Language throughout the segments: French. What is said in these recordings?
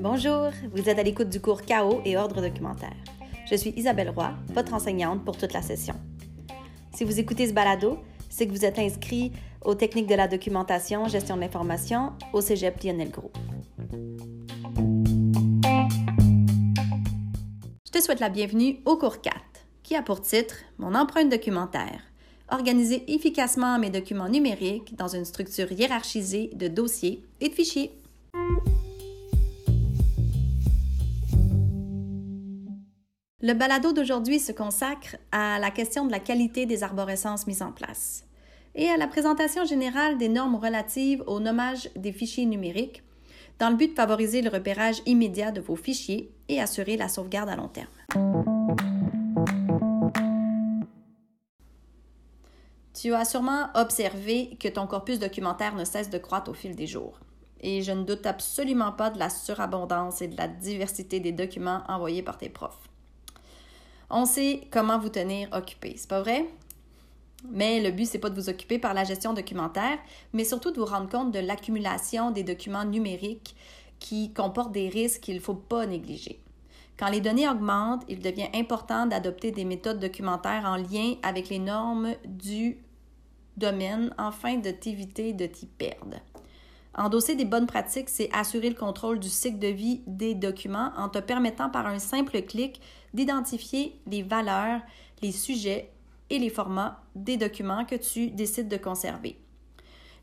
Bonjour, vous êtes à l'écoute du cours Chaos et ordre documentaire. Je suis Isabelle Roy, votre enseignante pour toute la session. Si vous écoutez ce balado, c'est que vous êtes inscrit aux techniques de la documentation, gestion de l'information au Cégep Lionel Gros. Je te souhaite la bienvenue au cours 4, qui a pour titre Mon empreinte documentaire. Organiser efficacement mes documents numériques dans une structure hiérarchisée de dossiers et de fichiers. Le balado d'aujourd'hui se consacre à la question de la qualité des arborescences mises en place et à la présentation générale des normes relatives au nommage des fichiers numériques dans le but de favoriser le repérage immédiat de vos fichiers et assurer la sauvegarde à long terme. Tu as sûrement observé que ton corpus documentaire ne cesse de croître au fil des jours. Et je ne doute absolument pas de la surabondance et de la diversité des documents envoyés par tes profs. On sait comment vous tenir occupé, c'est pas vrai? Mais le but, c'est pas de vous occuper par la gestion documentaire, mais surtout de vous rendre compte de l'accumulation des documents numériques qui comportent des risques qu'il ne faut pas négliger. Quand les données augmentent, il devient important d'adopter des méthodes documentaires en lien avec les normes du domaine afin de t'éviter de t'y perdre. Endosser des bonnes pratiques, c'est assurer le contrôle du cycle de vie des documents en te permettant par un simple clic d'identifier les valeurs, les sujets et les formats des documents que tu décides de conserver.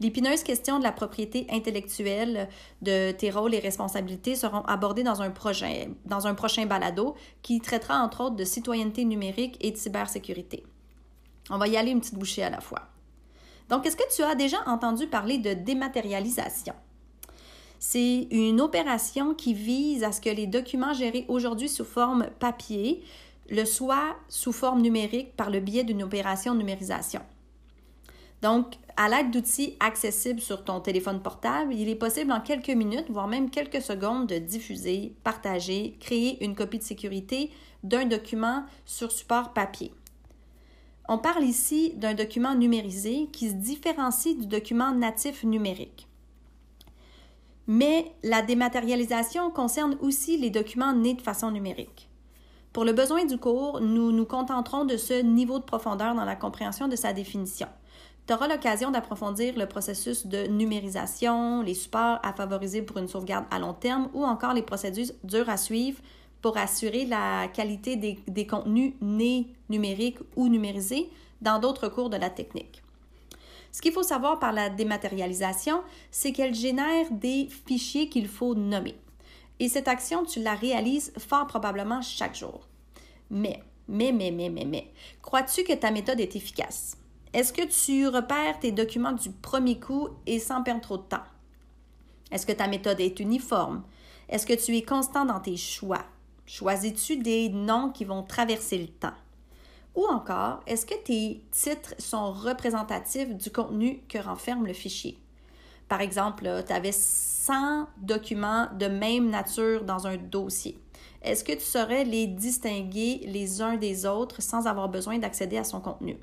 L'épineuse question de la propriété intellectuelle de tes rôles et responsabilités seront abordées dans un, projet, dans un prochain balado qui traitera entre autres de citoyenneté numérique et de cybersécurité. On va y aller une petite bouchée à la fois. Donc, est-ce que tu as déjà entendu parler de dématérialisation? C'est une opération qui vise à ce que les documents gérés aujourd'hui sous forme papier le soient sous forme numérique par le biais d'une opération de numérisation. Donc, à l'aide d'outils accessibles sur ton téléphone portable, il est possible en quelques minutes, voire même quelques secondes, de diffuser, partager, créer une copie de sécurité d'un document sur support papier. On parle ici d'un document numérisé qui se différencie du document natif numérique. Mais la dématérialisation concerne aussi les documents nés de façon numérique. Pour le besoin du cours, nous nous contenterons de ce niveau de profondeur dans la compréhension de sa définition. Tu auras l'occasion d'approfondir le processus de numérisation, les supports à favoriser pour une sauvegarde à long terme ou encore les procédures dures à suivre pour assurer la qualité des, contenus nés numériques ou numérisés dans d'autres cours de la technique. Ce qu'il faut savoir par la dématérialisation, c'est qu'elle génère des fichiers qu'il faut nommer. Et cette action, tu la réalises fort probablement chaque jour. Mais, mais, mais, mais, mais, mais, crois-tu que ta méthode est efficace? Est-ce que tu repères tes documents du premier coup et sans perdre trop de temps? Est-ce que ta méthode est uniforme? Est-ce que tu es constant dans tes choix? Choisis-tu des noms qui vont traverser le temps? Ou encore, est-ce que tes titres sont représentatifs du contenu que renferme le fichier? Par exemple, tu avais 100 documents de même nature dans un dossier. Est-ce que tu saurais les distinguer les uns des autres sans avoir besoin d'accéder à son contenu?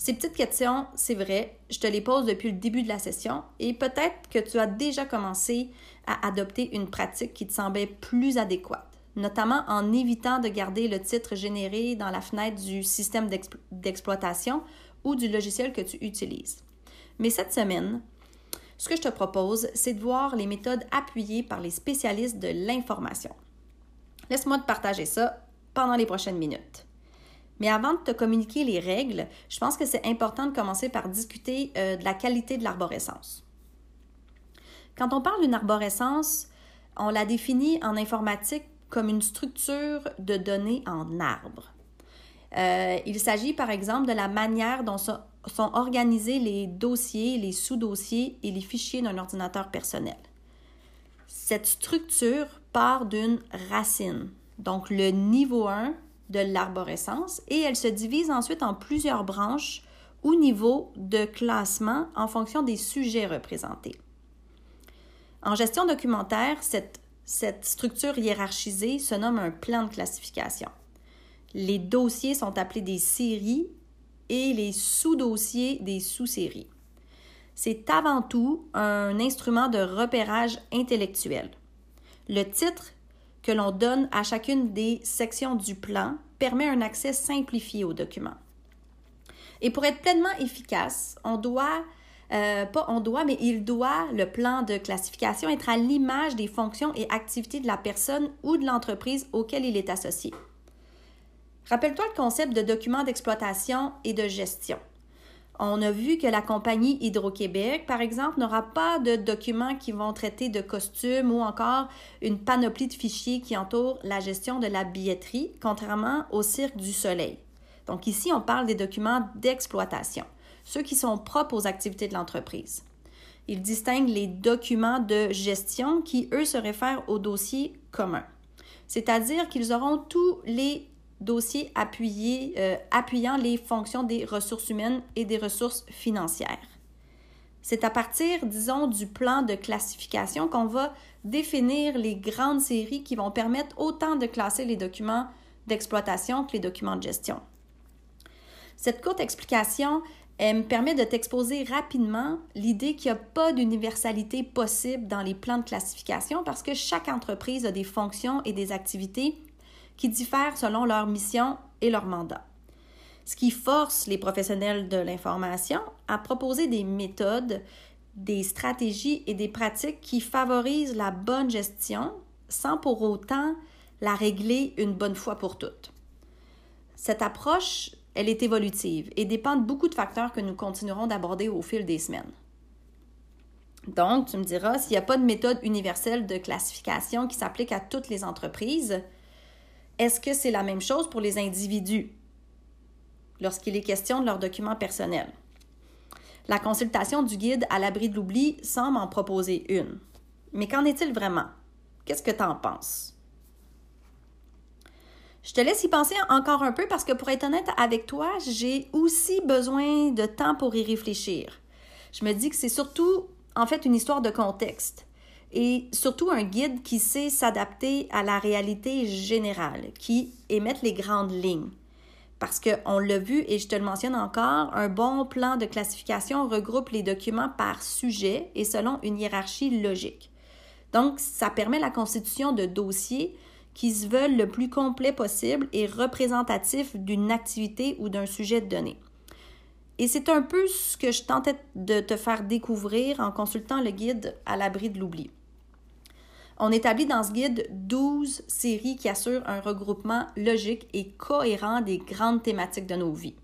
Ces petites questions, c'est vrai, je te les pose depuis le début de la session et peut-être que tu as déjà commencé à adopter une pratique qui te semblait plus adéquate, notamment en évitant de garder le titre généré dans la fenêtre du système d'exploitation ou du logiciel que tu utilises. Mais cette semaine, ce que je te propose, c'est de voir les méthodes appuyées par les spécialistes de l'information. Laisse-moi te partager ça pendant les prochaines minutes. Mais avant de te communiquer les règles, je pense que c'est important de commencer par discuter euh, de la qualité de l'arborescence. Quand on parle d'une arborescence, on la définit en informatique comme une structure de données en arbre. Euh, il s'agit par exemple de la manière dont sont organisés les dossiers, les sous-dossiers et les fichiers d'un ordinateur personnel. Cette structure part d'une racine, donc le niveau 1 de l'arborescence et elle se divise ensuite en plusieurs branches ou niveaux de classement en fonction des sujets représentés. En gestion documentaire, cette, cette structure hiérarchisée se nomme un plan de classification. Les dossiers sont appelés des séries et les sous-dossiers des sous-séries. c'est avant tout un instrument de repérage intellectuel. Le titre que l'on donne à chacune des sections du plan permet un accès simplifié au document. Et pour être pleinement efficace, on doit, euh, pas on doit, mais il doit, le plan de classification, être à l'image des fonctions et activités de la personne ou de l'entreprise auquel il est associé. Rappelle-toi le concept de document d'exploitation et de gestion. On a vu que la compagnie Hydro-Québec, par exemple, n'aura pas de documents qui vont traiter de costumes ou encore une panoplie de fichiers qui entourent la gestion de la billetterie, contrairement au Cirque du Soleil. Donc ici, on parle des documents d'exploitation, ceux qui sont propres aux activités de l'entreprise. Il distingue les documents de gestion qui, eux, se réfèrent aux dossiers communs. C'est-à-dire qu'ils auront tous les appuyés, euh, appuyant les fonctions des ressources humaines et des ressources financières. C'est à partir, disons, du plan de classification qu'on va définir les grandes séries qui vont permettre autant de classer les documents d'exploitation que les documents de gestion. Cette courte explication me permet de t'exposer rapidement l'idée qu'il n'y a pas d'universalité possible dans les plans de classification parce que chaque entreprise a des fonctions et des activités qui diffèrent selon leur mission et leur mandat. Ce qui force les professionnels de l'information à proposer des méthodes, des stratégies et des pratiques qui favorisent la bonne gestion sans pour autant la régler une bonne fois pour toutes. Cette approche elle est évolutive et dépend de beaucoup de facteurs que nous continuerons d'aborder au fil des semaines. Donc, tu me diras, s'il n'y a pas de méthode universelle de classification qui s'applique à toutes les entreprises, est-ce que c'est la même chose pour les individus lorsqu'il est question de leurs documents personnels? La consultation du guide à l'abri de l'oubli semble en proposer une. Mais qu'en est-il vraiment? Qu'est-ce que tu en penses? Je te laisse y penser encore un peu parce que pour être honnête avec toi, j'ai aussi besoin de temps pour y réfléchir. Je me dis que c'est surtout en fait une histoire de contexte et surtout un guide qui sait s'adapter à la réalité générale, qui émette les grandes lignes. Parce qu'on l'a vu, et je te le mentionne encore, un bon plan de classification regroupe les documents par sujet et selon une hiérarchie logique. Donc, ça permet la constitution de dossiers qui se veulent le plus complet possible et représentatif d'une activité ou d'un sujet donné. Et c'est un peu ce que je tentais de te faire découvrir en consultant le guide à l'abri de l'oubli. On établit dans ce guide 12 séries qui assurent un regroupement logique et cohérent des grandes thématiques de nos vies.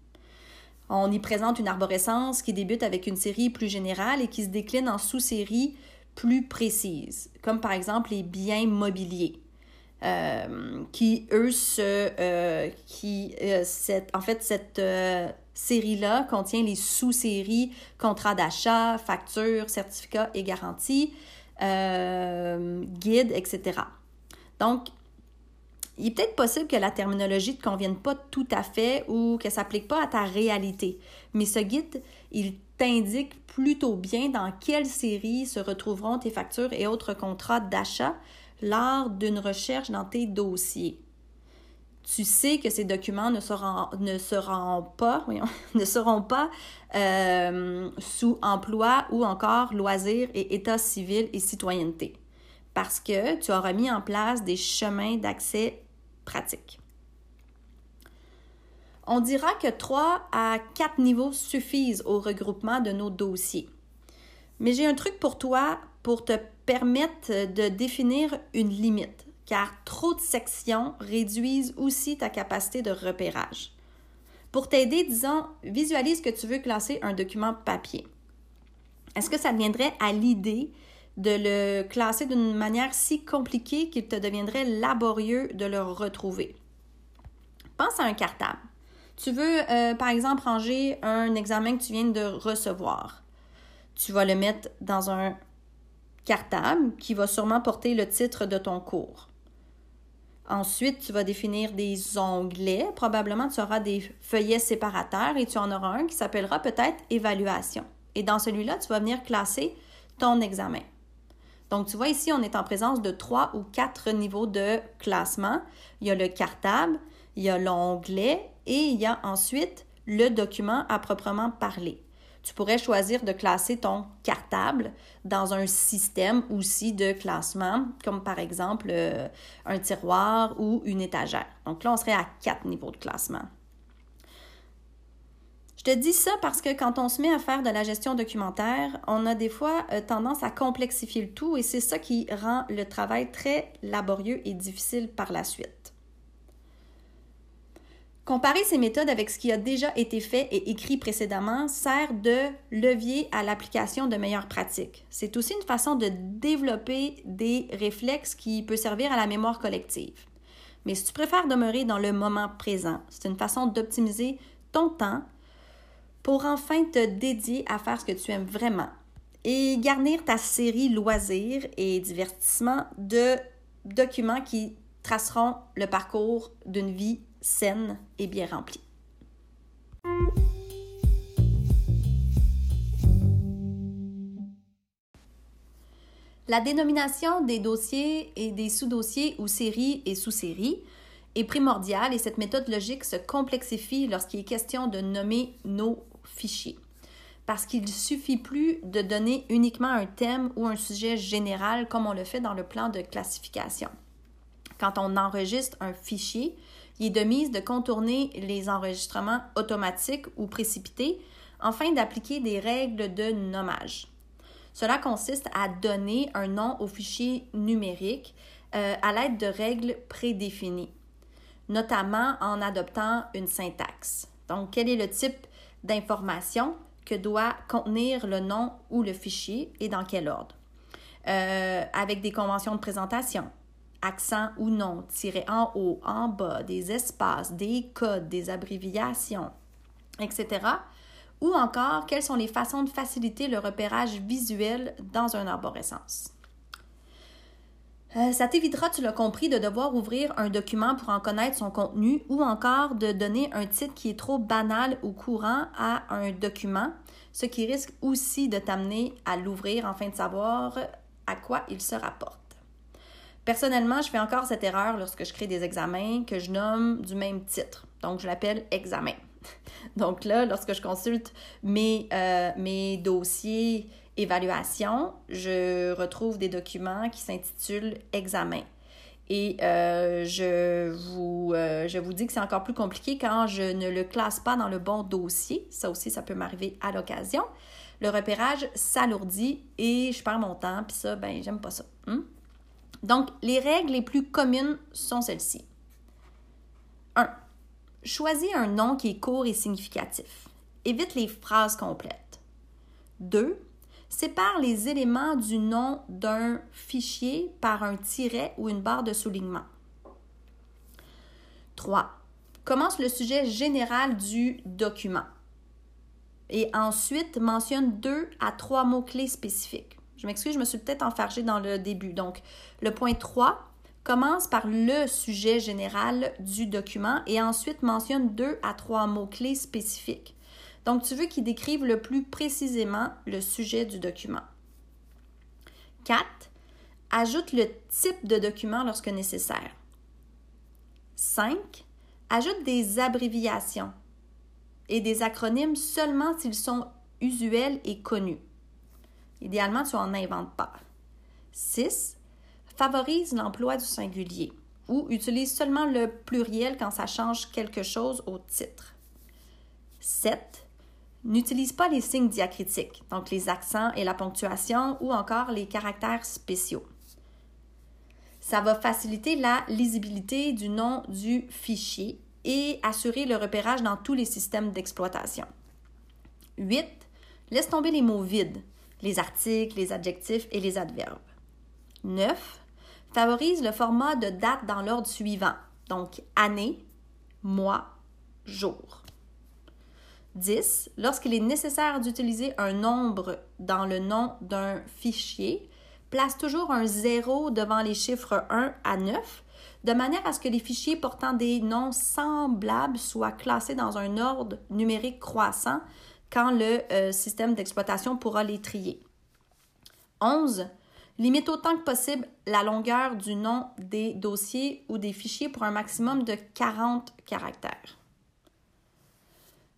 On y présente une arborescence qui débute avec une série plus générale et qui se décline en sous-séries plus précises, comme par exemple les biens mobiliers, euh, qui, eux, se, euh, euh, en fait, cette série-là contient les sous-séries contrats d'achat, factures, certificats et garanties, guides, etc. Donc, il est peut-être possible que la terminologie ne te convienne pas tout à fait ou que ça s'applique pas à ta réalité. Mais ce guide, il t'indique plutôt bien dans quelle série se retrouveront tes factures et autres contrats d'achat lors d'une recherche dans tes dossiers. Tu sais que ces documents ne seront, pas, euh, sous emploi ou encore loisirs et état civil et citoyenneté parce que tu auras mis en place des chemins d'accès pratiques. On dira que 3 à 4 niveaux suffisent au regroupement de nos dossiers. Mais j'ai un truc pour toi pour te permettre de définir une limite, car trop de sections réduisent aussi ta capacité de repérage. Pour t'aider, disons, visualise que tu veux classer un document papier. Est-ce que ça deviendrait à l'idée de le classer d'une manière si compliquée qu'il te deviendrait laborieux de le retrouver? Pense à un cartable. Tu veux, euh, par exemple, ranger un examen que tu viens de recevoir. Tu vas le mettre dans un cartable qui va sûrement porter le titre de ton cours. Ensuite, tu vas définir des onglets. Probablement, tu auras des feuillets séparateurs et tu en auras un qui s'appellera peut-être évaluation. Et dans celui-là, tu vas venir classer ton examen. Donc, tu vois ici, on est en présence de trois ou quatre niveaux de classement. Il y a le cartable, il y a l'onglet et il y a ensuite le document à proprement parler. Tu pourrais choisir de classer ton cartable dans un système aussi de classement, comme par exemple euh, un tiroir ou une étagère. Donc là, on serait à quatre niveaux de classement. Je te dis ça parce que quand on se met à faire de la gestion documentaire, on a des fois euh, tendance à complexifier le tout et c'est ça qui rend le travail très laborieux et difficile par la suite. Comparer ces méthodes avec ce qui a déjà été fait et écrit précédemment sert de levier à l'application de meilleures pratiques. C'est aussi une façon de développer des réflexes qui peut servir à la mémoire collective. Mais si tu préfères demeurer dans le moment présent, c'est une façon d'optimiser ton temps pour enfin te dédier à faire ce que tu aimes vraiment et garnir ta série loisirs et divertissements de documents qui traceront le parcours d'une vie saine et bien remplie. La dénomination des dossiers et des sous-dossiers ou séries et sous-séries est primordiale et cette méthode logique se complexifie lorsqu'il est question de nommer nos fichiers. Parce qu'il ne suffit plus de donner uniquement un thème ou un sujet général comme on le fait dans le plan de classification. Quand on enregistre un fichier, il est de mise de contourner les enregistrements automatiques ou précipités afin d'appliquer des règles de nommage. Cela consiste à donner un nom au fichier numérique euh, à l'aide de règles prédéfinies, notamment en adoptant une syntaxe. Donc, quel est le type d'information que doit contenir le nom ou le fichier et dans quel ordre? Euh, avec des conventions de présentation, accent ou non, tiré en haut, en bas, des espaces, des codes, des abréviations, etc. Ou encore, quelles sont les façons de faciliter le repérage visuel dans un arborescence? Euh, ça t'évitera, tu l'as compris, de devoir ouvrir un document pour en connaître son contenu ou encore de donner un titre qui est trop banal ou courant à un document, ce qui risque aussi de t'amener à l'ouvrir afin de savoir à quoi il se rapporte. Personnellement, je fais encore cette erreur lorsque je crée des examens que je nomme du même titre. Donc, je l'appelle examen. Donc là, lorsque je consulte mes, euh, mes dossiers évaluation, je retrouve des documents qui s'intitulent examen. Et euh, je, vous, euh, je vous dis que c'est encore plus compliqué quand je ne le classe pas dans le bon dossier. Ça aussi, ça peut m'arriver à l'occasion. Le repérage s'alourdit et je perds mon temps, puis ça, ben, j'aime pas ça. Hmm? Donc, les règles les plus communes sont celles-ci. 1. Choisis un nom qui est court et significatif. Évite les phrases complètes. 2. Sépare les éléments du nom d'un fichier par un tiret ou une barre de soulignement. 3. Commence le sujet général du document. Et ensuite, mentionne deux à trois mots-clés spécifiques. Je m'excuse, je me suis peut-être enfargée dans le début. Donc, le point 3 commence par le sujet général du document et ensuite mentionne deux à trois mots-clés spécifiques. Donc, tu veux qu'il décrive le plus précisément le sujet du document. 4. Ajoute le type de document lorsque nécessaire. 5. Ajoute des abréviations et des acronymes seulement s'ils sont usuels et connus. Idéalement, tu n'en inventes pas. 6. Favorise l'emploi du singulier ou utilise seulement le pluriel quand ça change quelque chose au titre. 7. N'utilise pas les signes diacritiques, donc les accents et la ponctuation ou encore les caractères spéciaux. Ça va faciliter la lisibilité du nom du fichier et assurer le repérage dans tous les systèmes d'exploitation. 8. Laisse tomber les mots vides, les articles, les adjectifs et les adverbes. 9. Favorise le format de date dans l'ordre suivant, donc année, mois, jour. 10. Lorsqu'il est nécessaire d'utiliser un nombre dans le nom d'un fichier, place toujours un 0 devant les chiffres 1 à 9, de manière à ce que les fichiers portant des noms semblables soient classés dans un ordre numérique croissant quand le euh, système d'exploitation pourra les trier. 11. Limite autant que possible la longueur du nom des dossiers ou des fichiers pour un maximum de 40 caractères.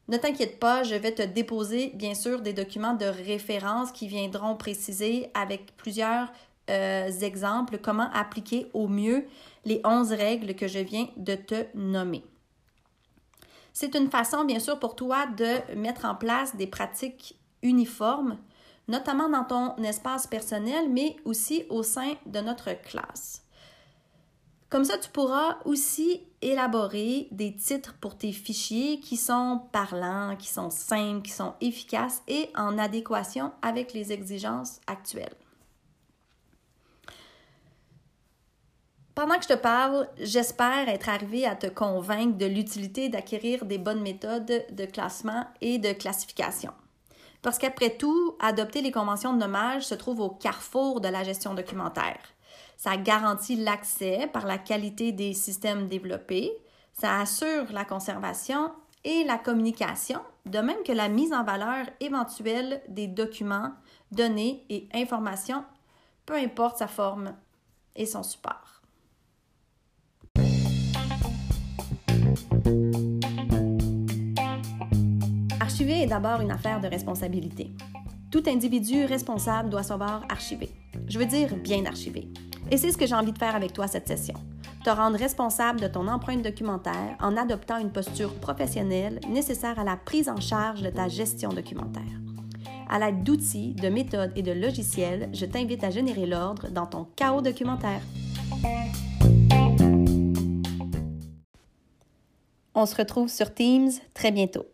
Ne t'inquiète pas, je vais te déposer bien sûr des documents de référence qui viendront préciser avec plusieurs euh, exemples comment appliquer au mieux les 11 règles que je viens de te nommer. C'est une façon, bien sûr, pour toi de mettre en place des pratiques uniformes, notamment dans ton espace personnel, mais aussi au sein de notre classe. Comme ça, tu pourras aussi élaborer des titres pour tes fichiers qui sont parlants, qui sont simples, qui sont efficaces et en adéquation avec les exigences actuelles. Pendant que je te parle, j'espère être arrivé à te convaincre de l'utilité d'acquérir des bonnes méthodes de classement et de classification. Parce qu'après tout, adopter les conventions de nommage se trouve au carrefour de la gestion documentaire. Ça garantit l'accès par la qualité des systèmes développés, ça assure la conservation et la communication, de même que la mise en valeur éventuelle des documents, données et informations, peu importe sa forme et son support. Archiver est d'abord une affaire de responsabilité. Tout individu responsable doit savoir archiver. Je veux dire bien archiver. Et c'est ce que j'ai envie de faire avec toi cette session. Te rendre responsable de ton empreinte documentaire en adoptant une posture professionnelle nécessaire à la prise en charge de ta gestion documentaire. À l'aide d'outils, de méthodes et de logiciels, je t'invite à générer l'ordre dans ton chaos documentaire. On se retrouve sur Teams très bientôt.